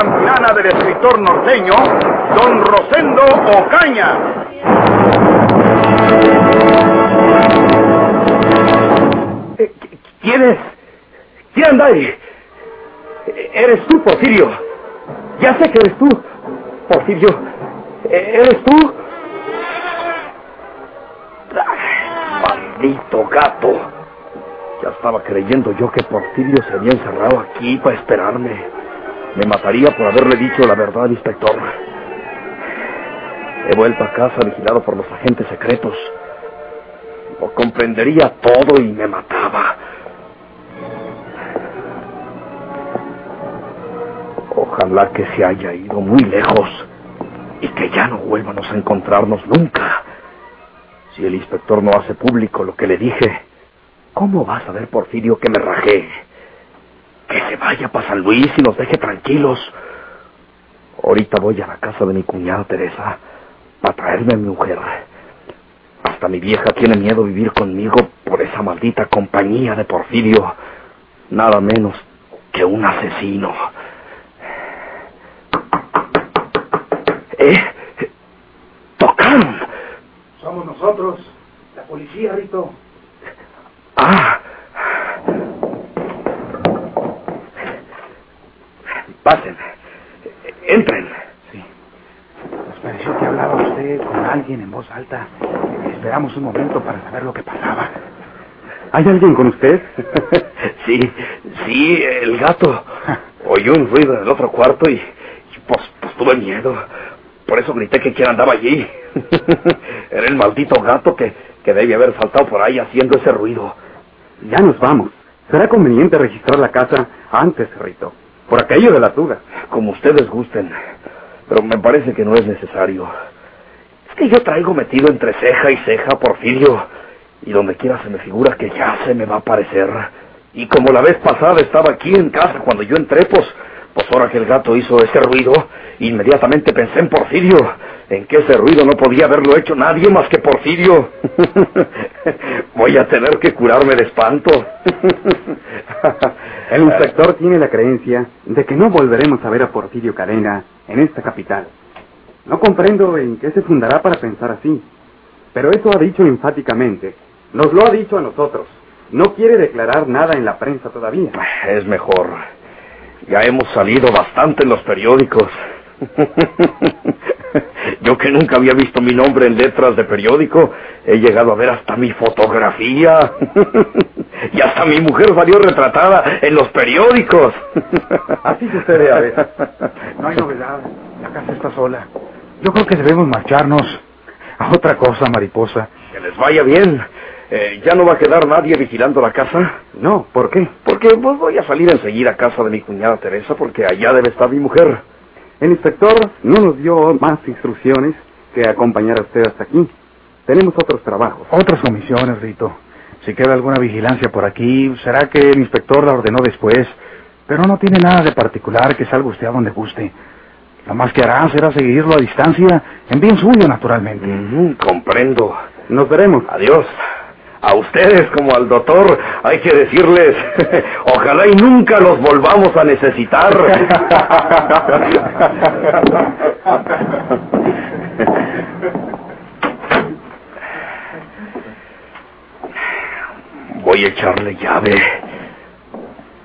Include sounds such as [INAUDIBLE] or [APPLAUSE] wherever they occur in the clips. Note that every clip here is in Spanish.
campilana del escritor norteño, Don Rosendo Ocaña. Eh, ¿Quién es? ¿Quién anda ahí? ¿Eres tú, Porfirio? Ya sé que eres tú. Porfirio, ¿eres tú? Maldito gato. Ya estaba creyendo yo que Porfirio se había encerrado aquí para esperarme. Me mataría por haberle dicho la verdad inspector. He vuelto a casa vigilado por los agentes secretos. Lo comprendería todo y me mataba. Ojalá que se haya ido muy lejos y que ya no vuelvamos a encontrarnos nunca. Si el inspector no hace público lo que le dije, ¿cómo va a saber Porfirio que me rajé? Que se vaya para San Luis y nos deje tranquilos. Ahorita voy a la casa de mi cuñada Teresa para traerme a mi mujer. Hasta mi vieja tiene miedo vivir conmigo por esa maldita compañía de Porfirio. Nada menos que un asesino. ¿Eh? ¡Tocaron! Somos nosotros, la policía, Rito. Pasen. Entren. Sí. Nos pareció que hablaba usted con alguien en voz alta. Esperamos un momento para saber lo que pasaba. ¿Hay alguien con usted? [LAUGHS] sí, sí, el gato. [LAUGHS] Oyó un ruido en el otro cuarto y, y pues, pues tuve miedo. Por eso grité que quién andaba allí. [LAUGHS] Era el maldito gato que, que debía haber saltado por ahí haciendo ese ruido. Ya nos vamos. Será conveniente registrar la casa antes, Rito. Por aquello de la tuga. Como ustedes gusten. Pero me parece que no es necesario. Es que yo traigo metido entre ceja y ceja Porfirio. Y donde quiera se me figura que ya se me va a aparecer. Y como la vez pasada estaba aquí en casa cuando yo entré, pues, pues ahora que el gato hizo ese ruido, inmediatamente pensé en Porfirio, en que ese ruido no podía haberlo hecho nadie más que Porfirio. [LAUGHS] Voy a tener que curarme de espanto. [LAUGHS] El inspector tiene la creencia de que no volveremos a ver a Porfirio Cadena en esta capital. No comprendo en qué se fundará para pensar así, pero eso ha dicho enfáticamente. Nos lo ha dicho a nosotros. No quiere declarar nada en la prensa todavía. Es mejor. Ya hemos salido bastante en los periódicos. [LAUGHS] [LAUGHS] Yo que nunca había visto mi nombre en letras de periódico, he llegado a ver hasta mi fotografía. [LAUGHS] y hasta mi mujer salió retratada en los periódicos. [LAUGHS] Así sucede a veces. No hay novedad. La casa está sola. Yo creo que debemos marcharnos a otra cosa, mariposa. Que les vaya bien. Eh, ¿Ya no va a quedar nadie vigilando la casa? No, ¿por qué? Porque pues, voy a salir enseguida a casa de mi cuñada Teresa porque allá debe estar mi mujer. El inspector no nos dio más instrucciones que acompañar a usted hasta aquí. Tenemos otros trabajos. Otras comisiones, Rito. Si queda alguna vigilancia por aquí, será que el inspector la ordenó después. Pero no tiene nada de particular que salga usted a donde guste. Lo más que hará será seguirlo a distancia, en bien suyo, naturalmente. Mm, comprendo. Nos veremos. Adiós. A ustedes como al doctor hay que decirles, [LAUGHS] ojalá y nunca los volvamos a necesitar. [LAUGHS] Voy a echarle llave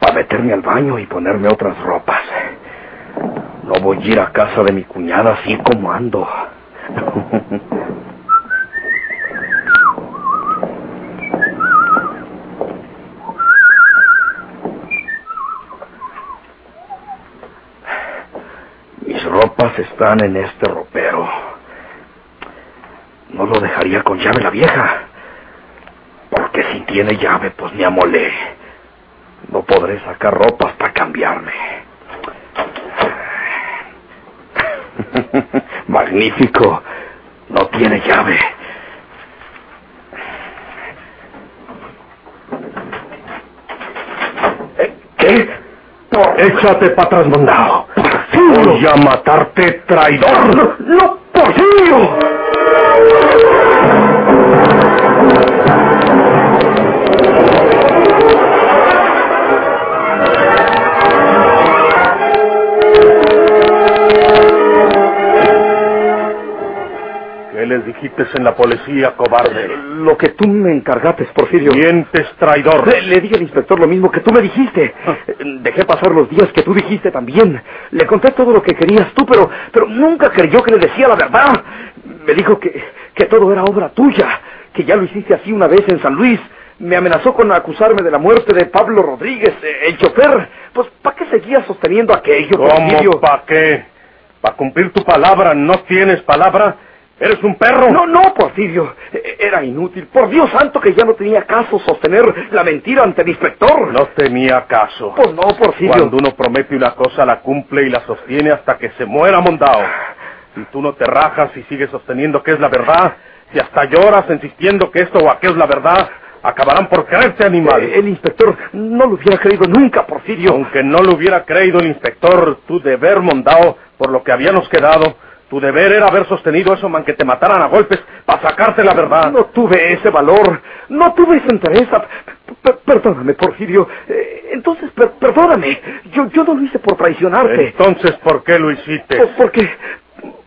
para meterme al baño y ponerme otras ropas. No voy a ir a casa de mi cuñada así como ando. [LAUGHS] ropas están en este ropero. No lo dejaría con llave la vieja. Porque si tiene llave, pues me amolé. No podré sacar ropas para cambiarme. [LAUGHS] Magnífico. No tiene llave. Eh, ¿Qué? Échate para atrás, mandado. Voy a matarte, traidor. No, no Porfirio. ¿Qué les dijiste en la policía, cobarde? Lo que tú me encargaste, Porfirio. Mientes, traidor. Le, le dije al inspector lo mismo que tú me dijiste. Dejé pasar los días que tú dijiste también. Le conté todo lo que querías tú, pero, pero nunca creyó que le decía la verdad. Me dijo que, que todo era obra tuya, que ya lo hiciste así una vez en San Luis. Me amenazó con acusarme de la muerte de Pablo Rodríguez, eh, el chofer. Pues, ¿para qué seguías sosteniendo aquello, Porfirio? ¿Cómo pa' qué? ¿Para cumplir tu palabra no tienes palabra? ¿Eres un perro? No, no, Porfirio. E- Era inútil. Por Dios santo que ya no tenía caso sostener la mentira ante el inspector. No tenía caso. Pues no, Porfirio. Cuando uno promete una cosa, la cumple y la sostiene hasta que se muera mondao. Si tú no te rajas y sigues sosteniendo que es la verdad, si hasta lloras insistiendo que esto o aquello es la verdad, acabarán por creerte animal. Eh, El inspector no lo hubiera creído nunca, Porfirio. Aunque no lo hubiera creído el inspector, tu deber, mondao, por lo que habíamos quedado, tu deber era haber sostenido eso, man, que te mataran a golpes para sacarte la verdad. No tuve ese valor, no tuve esa interés. P- p- Perdóname, Porfirio. Eh, Entonces, per- perdóname. Yo, yo no lo hice por traicionarte. Entonces, ¿por qué lo hiciste? Pues porque,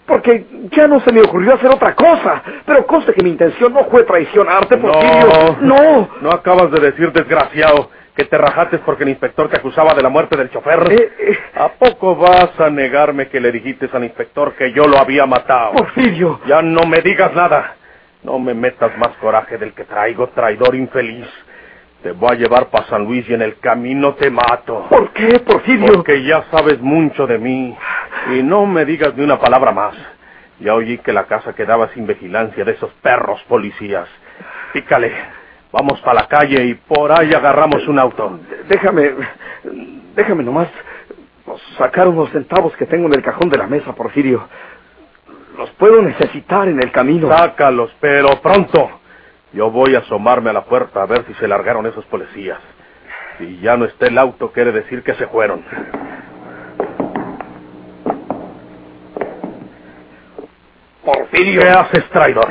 porque ya no se me ocurrió hacer otra cosa. Pero conste que mi intención no fue traicionarte, Porfirio. No. No acabas de decir, desgraciado, que te rajaste porque el inspector te acusaba de la muerte del chofer. Eh, eh. ¿A poco vas a negarme que le dijiste al inspector que yo lo había matado? Porfirio. Ya no me digas nada. No me metas más coraje del que traigo, traidor infeliz. Te voy a llevar para San Luis y en el camino te mato. ¿Por qué, Porfirio? Porque ya sabes mucho de mí. Y no me digas ni una palabra más. Ya oí que la casa quedaba sin vigilancia de esos perros policías. Pícale. Vamos para la calle y por ahí agarramos un auto. Déjame, déjame nomás sacar unos centavos que tengo en el cajón de la mesa, Porfirio. Los puedo necesitar en el camino. Sácalos, pero pronto. Yo voy a asomarme a la puerta a ver si se largaron esos policías. Si ya no está el auto, quiere decir que se fueron. Porfirio, ¿Qué haces, traidor?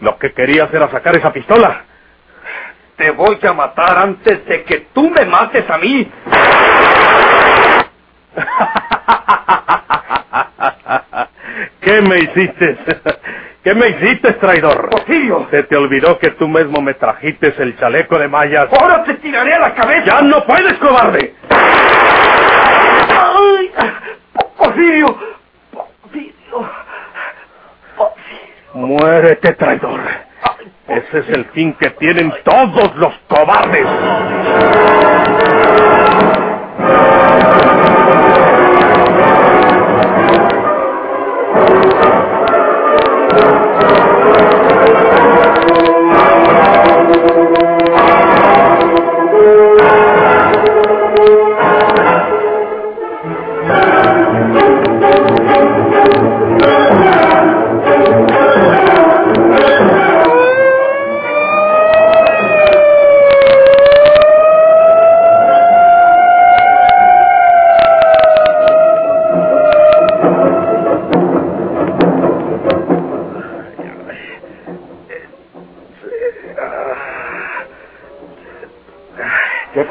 Lo que querías era sacar esa pistola. Te voy a matar antes de que tú me mates a mí. [LAUGHS] ¿Qué me hiciste? [LAUGHS] ¿Qué me hiciste, traidor? Porfirio, Se te olvidó que tú mismo me trajiste el chaleco de mallas. ahora te tiraré a la cabeza. ¡Ya no puedes, cobarde! ¡Ay! Porfirio, Porfirio, Porfirio. Muérete, traidor. Ese es el fin que tienen todos los cobardes.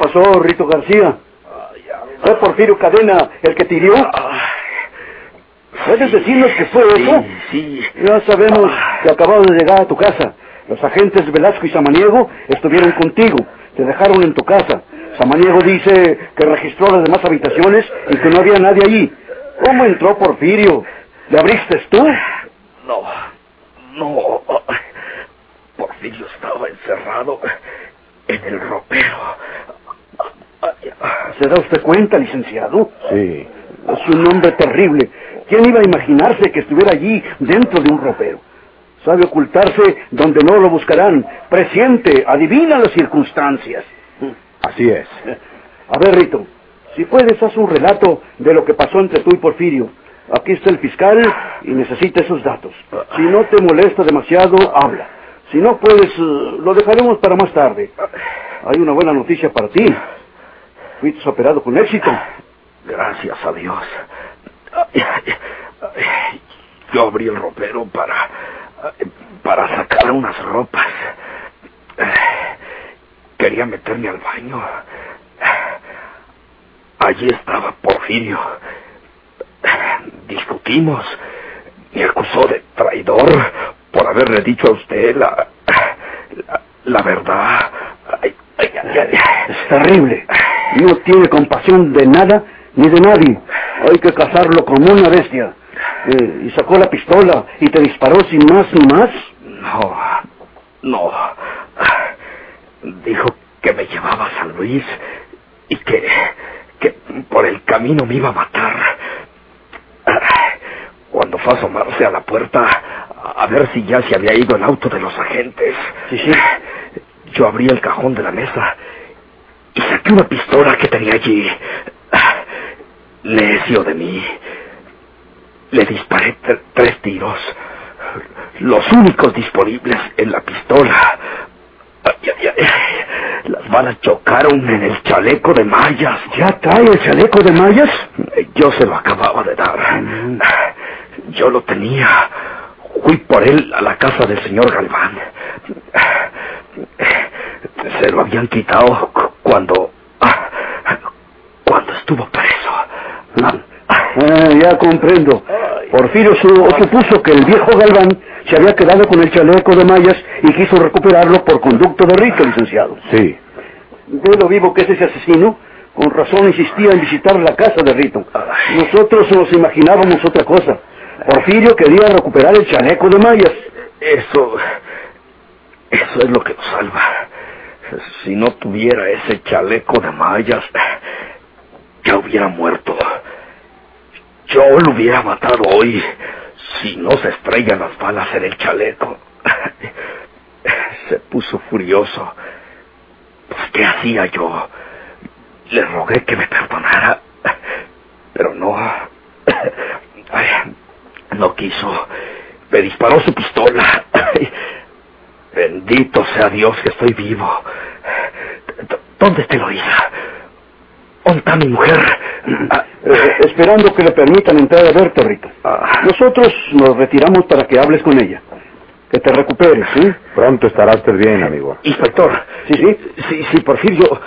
Pasó, Rito García? ¿Fue Porfirio Cadena el que tiró? ¿Puedes decirnos que fue eso? Sí, Ya sabemos que acabas de llegar a tu casa. Los agentes Velasco y Samaniego estuvieron contigo. Te dejaron en tu casa. Samaniego dice que registró las demás habitaciones y que no había nadie allí. ¿Cómo entró Porfirio? ¿Le abriste tú? No, no. Porfirio estaba encerrado en el ropero. ¿Se da usted cuenta, licenciado? Sí. Es un hombre terrible. ¿Quién iba a imaginarse que estuviera allí dentro de un ropero? Sabe ocultarse donde no lo buscarán. Presiente, adivina las circunstancias. Así es. A ver, Rito, si puedes, haz un relato de lo que pasó entre tú y Porfirio. Aquí está el fiscal y necesita esos datos. Si no te molesta demasiado, habla. Si no puedes, eh, lo dejaremos para más tarde. Hay una buena noticia para ti. Fuiste operado con éxito. Gracias a Dios. Yo abrí el ropero para para sacar unas ropas. Quería meterme al baño. Allí estaba Porfirio. Discutimos. Me acusó de traidor por haberle dicho a usted la, la, verdad. es terrible. No tiene compasión de nada ni de nadie. Hay que cazarlo como una bestia. Eh, y sacó la pistola y te disparó sin más ni más. No, no. Dijo que me llevaba a San Luis y que, que por el camino me iba a matar. Cuando fue a asomarse a la puerta a ver si ya se había ido el auto de los agentes. Sí, sí. Yo abrí el cajón de la mesa y saqué una pistola que tenía allí. Necio de mí. Le disparé tres tiros. Los únicos disponibles en la pistola. Las balas chocaron en el chaleco de mallas. ¿Ya trae el chaleco de mallas? Yo se lo acababa de dar. Mm. Yo lo tenía. Fui por él a la casa del señor Galván. Se lo habían quitado cuando... cuando estuvo preso. Ah, ya comprendo. Porfirio supuso que el viejo Galván se había quedado con el chaleco de mallas y quiso recuperarlo por conducto de rito, licenciado. Sí. De lo vivo que es ese asesino, con razón insistía en visitar la casa de Rito. Nosotros nos imaginábamos otra cosa. Porfirio quería recuperar el chaleco de mallas. Eso... Eso es lo que nos salva. Si no tuviera ese chaleco de mallas, ya hubiera muerto. Yo lo hubiera matado hoy si no se estrellan las balas en el chaleco. Se puso furioso. Pues, ¿qué hacía yo? Le rogué que me perdonara, pero no. no quiso. Me disparó su pistola. Bendito sea Dios que estoy vivo. ¿Dónde te lo hizo? ¿Dónde está mi mujer? Eh, esperando que le permitan entrar a verte, Rito. Ah. Nosotros nos retiramos para que hables con ella. Que te recuperes, ¿sí? Pronto estarás bien, amigo. Inspector. Sí, sí. Si, si Porfirio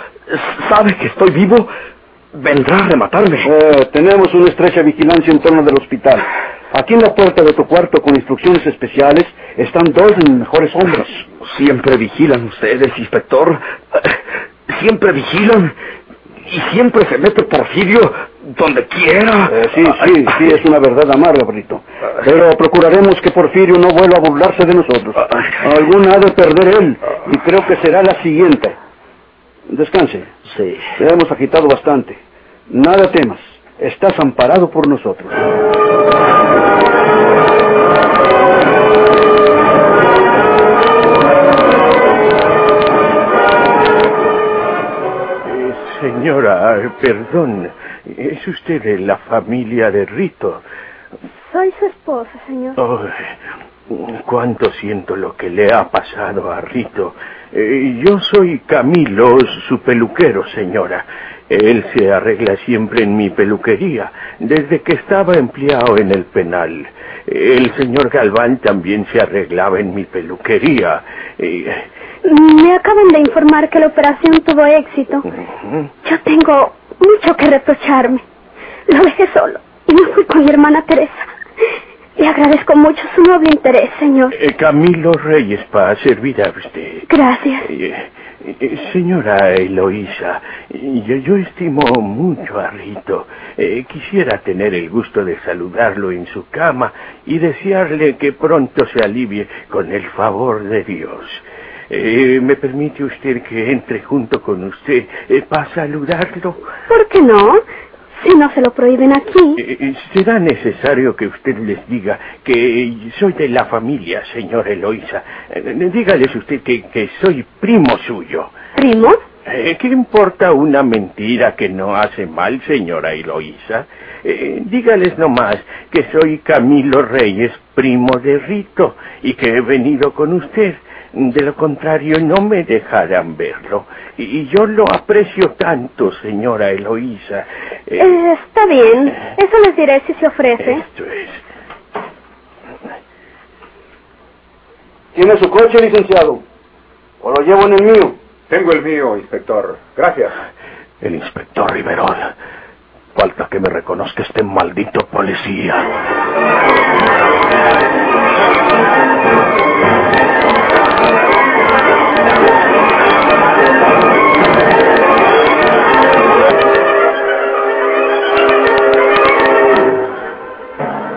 sabe que estoy vivo, vendrá a rematarme. Eh, tenemos una estrecha vigilancia en torno del hospital. Aquí en la puerta de tu cuarto con instrucciones especiales están dos de mis mejores hombres. Siempre vigilan ustedes, inspector. Siempre vigilan. Y siempre se mete Porfirio donde quiera. Eh, sí, sí, sí, es una verdad amarga, Brito. Pero procuraremos que Porfirio no vuelva a burlarse de nosotros. Alguna ha de perder él, y creo que será la siguiente. Descanse. Sí. Te hemos agitado bastante. Nada temas. Estás amparado por nosotros. Señora, perdón, ¿es usted de la familia de Rito? Soy su esposa, señor. cuánto siento lo que le ha pasado a Rito. Eh, yo soy Camilo, su peluquero, señora. Él se arregla siempre en mi peluquería, desde que estaba empleado en el penal. El señor Galván también se arreglaba en mi peluquería. Eh, me acaban de informar que la operación tuvo éxito. Yo tengo mucho que reprocharme. Lo dejé solo y me fui con mi hermana Teresa. Le agradezco mucho su noble interés, señor. Eh, Camilo Reyes, para servir a usted. Gracias. Eh, eh, señora Eloísa, yo, yo, estimo mucho a Rito. quisiera tener el gusto de saludarlo en su cama y desearle que pronto se alivie con el favor de Dios. Eh, ¿Me permite usted que entre junto con usted eh, para saludarlo? ¿Por qué no? Si no se lo prohíben aquí. Eh, será necesario que usted les diga que soy de la familia, señor Eloisa. dígales usted que, que soy primo suyo. ¿Primo? Eh, ¿Qué importa una mentira que no hace mal, señora Eloísa? Eh, dígales nomás que soy Camilo Reyes, primo de Rito, y que he venido con usted. De lo contrario, no me dejarán verlo. Y, y yo lo aprecio tanto, señora Eloísa. Eh, Eh, está bien. Eso les diré si se ofrece. esto es. ¿Tiene su coche, licenciado? ¿O lo llevo en el mío? Tengo el mío, inspector. Gracias. El inspector Riverol. Falta que me reconozca este maldito policía.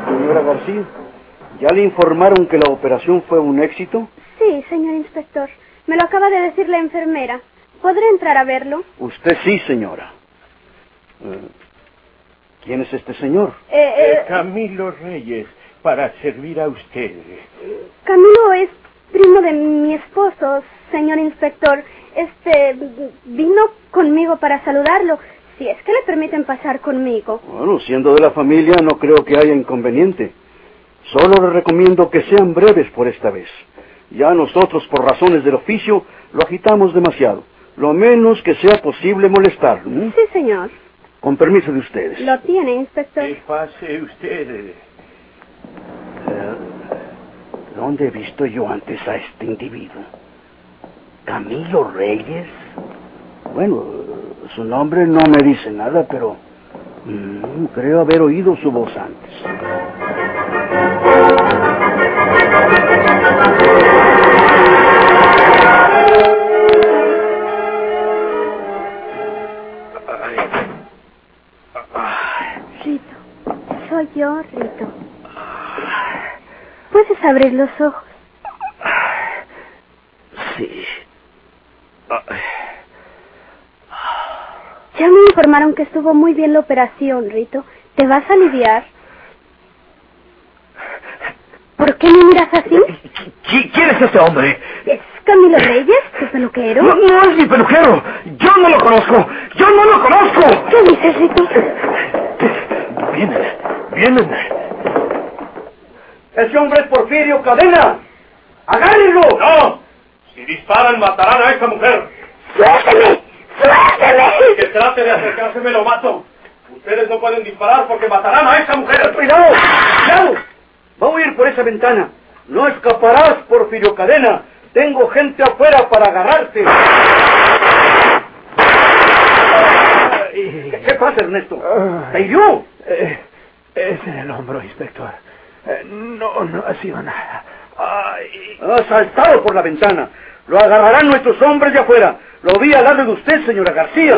Señora García, ¿ya le informaron que la operación fue un éxito? Sí, señor inspector. Me lo acaba de decir la enfermera. ¿Podré entrar a verlo? Usted sí, señora. Eh, ¿Quién es este señor? Eh, Eh, eh, Camilo Reyes, para servir a usted. Camilo es primo de mi esposo, señor inspector. Este vino conmigo para saludarlo. Si es que le permiten pasar conmigo. Bueno, siendo de la familia no creo que haya inconveniente. Solo le recomiendo que sean breves por esta vez. Ya nosotros, por razones del oficio, lo agitamos demasiado. Lo menos que sea posible molestarlo. ¿eh? Sí, señor. Con permiso de ustedes. Lo tiene, inspector. ¿Qué pase usted? Eh, ¿Dónde he visto yo antes a este individuo? ¿Camilo Reyes? Bueno, su nombre no me dice nada, pero mm, creo haber oído su voz antes. Abrir los ojos. Sí. Ya me informaron que estuvo muy bien la operación, Rito. ¿Te vas a aliviar? ¿Por qué me miras así? ¿Qui- ¿Quién es este hombre? ¿Es Camilo Reyes, tu peluquero? No, no es mi peluquero. Yo no lo conozco. Yo no lo conozco. ¿Qué dices, Rito? Vienen, vienen. Ese hombre es Porfirio Cadena. ¡Agárrenlo! ¡No! Si disparan, matarán a esa mujer. ¡Suélteme! ¡Suélteme! Que trate de acercarse, me lo mato. Ustedes no pueden disparar porque matarán a esa mujer. ¡Cuidado! ¡Cuidado! Va a huir por esa ventana. No escaparás, Porfirio Cadena. Tengo gente afuera para agarrarte. ¿Qué, qué pasa, Ernesto? ¿Te hirió? Eh, es en el hombro, inspector. Eh, no, no ha sido nada. Ay. Ha saltado por la ventana. Lo agarrarán nuestros hombres de afuera. Lo vi al lado de usted, señora García.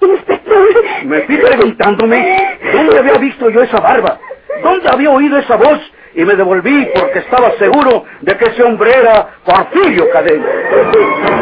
Inspector. Me fui preguntándome dónde había visto yo esa barba, dónde había oído esa voz y me devolví porque estaba seguro de que ese hombre era Porfirio Cadena.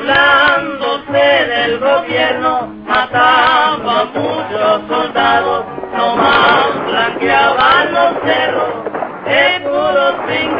Burlándose del gobierno, mataba a muchos soldados, nomás blanqueaban los cerros de puros sin.